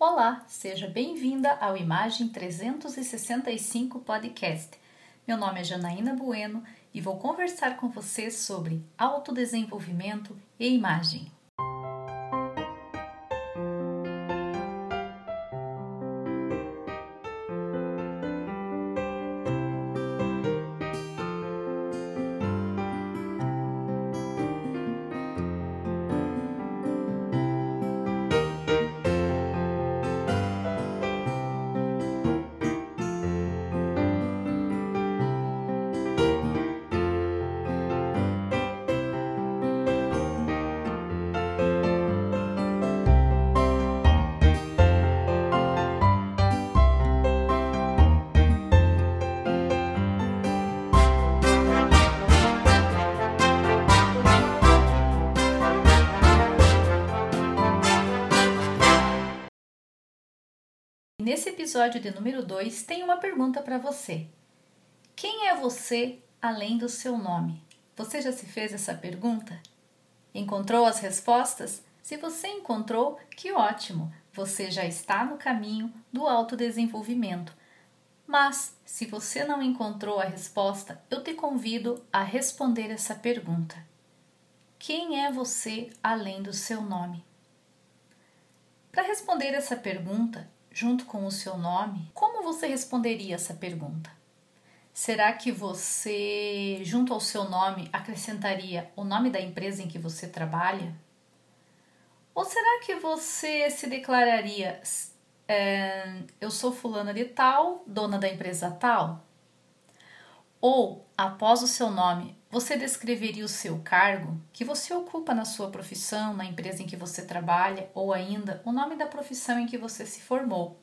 Olá, seja bem-vinda ao Imagem 365 Podcast. Meu nome é Janaína Bueno e vou conversar com você sobre autodesenvolvimento e imagem. Nesse episódio de número 2, tem uma pergunta para você. Quem é você além do seu nome? Você já se fez essa pergunta? Encontrou as respostas? Se você encontrou, que ótimo! Você já está no caminho do autodesenvolvimento. Mas, se você não encontrou a resposta, eu te convido a responder essa pergunta: Quem é você além do seu nome? Para responder essa pergunta, junto com o seu nome, como você responderia essa pergunta? Será que você, junto ao seu nome, acrescentaria o nome da empresa em que você trabalha? Ou será que você se declararia: é, eu sou fulana de tal, dona da empresa tal? Ou, após o seu nome, você descreveria o seu cargo que você ocupa na sua profissão, na empresa em que você trabalha ou ainda o nome da profissão em que você se formou.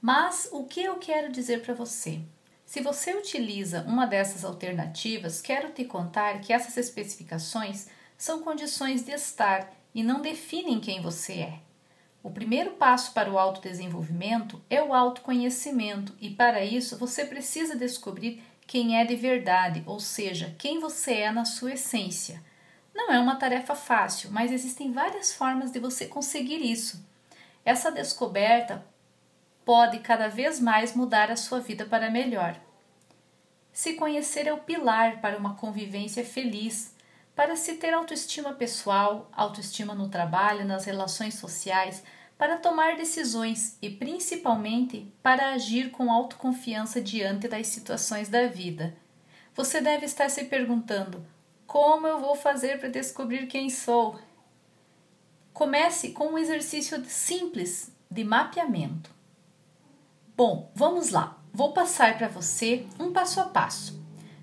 Mas o que eu quero dizer para você? Se você utiliza uma dessas alternativas, quero te contar que essas especificações são condições de estar e não definem quem você é. O primeiro passo para o autodesenvolvimento é o autoconhecimento, e para isso você precisa descobrir quem é de verdade, ou seja, quem você é na sua essência. Não é uma tarefa fácil, mas existem várias formas de você conseguir isso. Essa descoberta pode cada vez mais mudar a sua vida para melhor. Se conhecer é o pilar para uma convivência feliz, para se ter autoestima pessoal, autoestima no trabalho, nas relações sociais, para tomar decisões e principalmente para agir com autoconfiança diante das situações da vida. Você deve estar se perguntando: como eu vou fazer para descobrir quem sou? Comece com um exercício simples de mapeamento. Bom, vamos lá. Vou passar para você um passo a passo.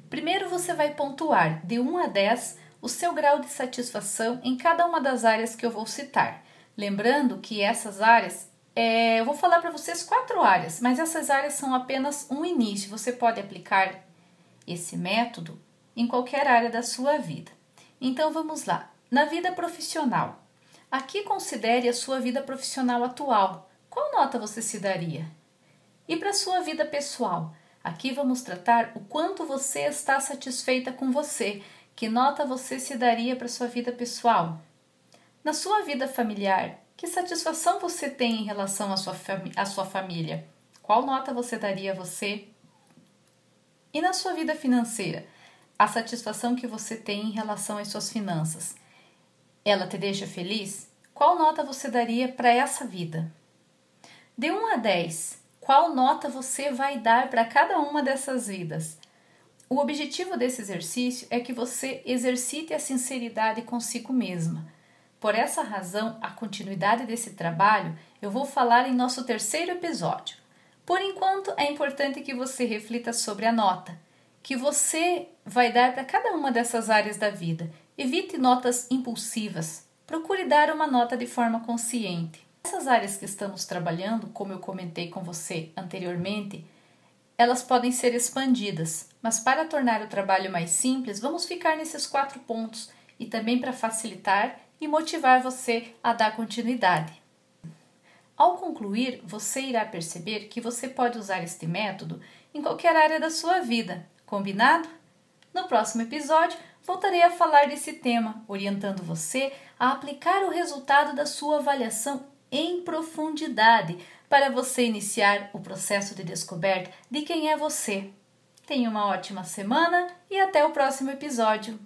Primeiro você vai pontuar de 1 a 10 o seu grau de satisfação em cada uma das áreas que eu vou citar Lembrando que essas áreas, é, eu vou falar para vocês quatro áreas, mas essas áreas são apenas um início. Você pode aplicar esse método em qualquer área da sua vida. Então vamos lá. Na vida profissional. Aqui considere a sua vida profissional atual. Qual nota você se daria? E para a sua vida pessoal? Aqui vamos tratar o quanto você está satisfeita com você. Que nota você se daria para sua vida pessoal? Na sua vida familiar, que satisfação você tem em relação à sua, à sua família? Qual nota você daria a você? E na sua vida financeira, a satisfação que você tem em relação às suas finanças, ela te deixa feliz? Qual nota você daria para essa vida? De 1 a 10, qual nota você vai dar para cada uma dessas vidas? O objetivo desse exercício é que você exercite a sinceridade consigo mesma por essa razão, a continuidade desse trabalho eu vou falar em nosso terceiro episódio. Por enquanto, é importante que você reflita sobre a nota que você vai dar para cada uma dessas áreas da vida. Evite notas impulsivas. Procure dar uma nota de forma consciente. Essas áreas que estamos trabalhando, como eu comentei com você anteriormente, elas podem ser expandidas, mas para tornar o trabalho mais simples, vamos ficar nesses quatro pontos e também para facilitar e motivar você a dar continuidade. Ao concluir, você irá perceber que você pode usar este método em qualquer área da sua vida, combinado? No próximo episódio, voltarei a falar desse tema, orientando você a aplicar o resultado da sua avaliação em profundidade para você iniciar o processo de descoberta de quem é você. Tenha uma ótima semana e até o próximo episódio.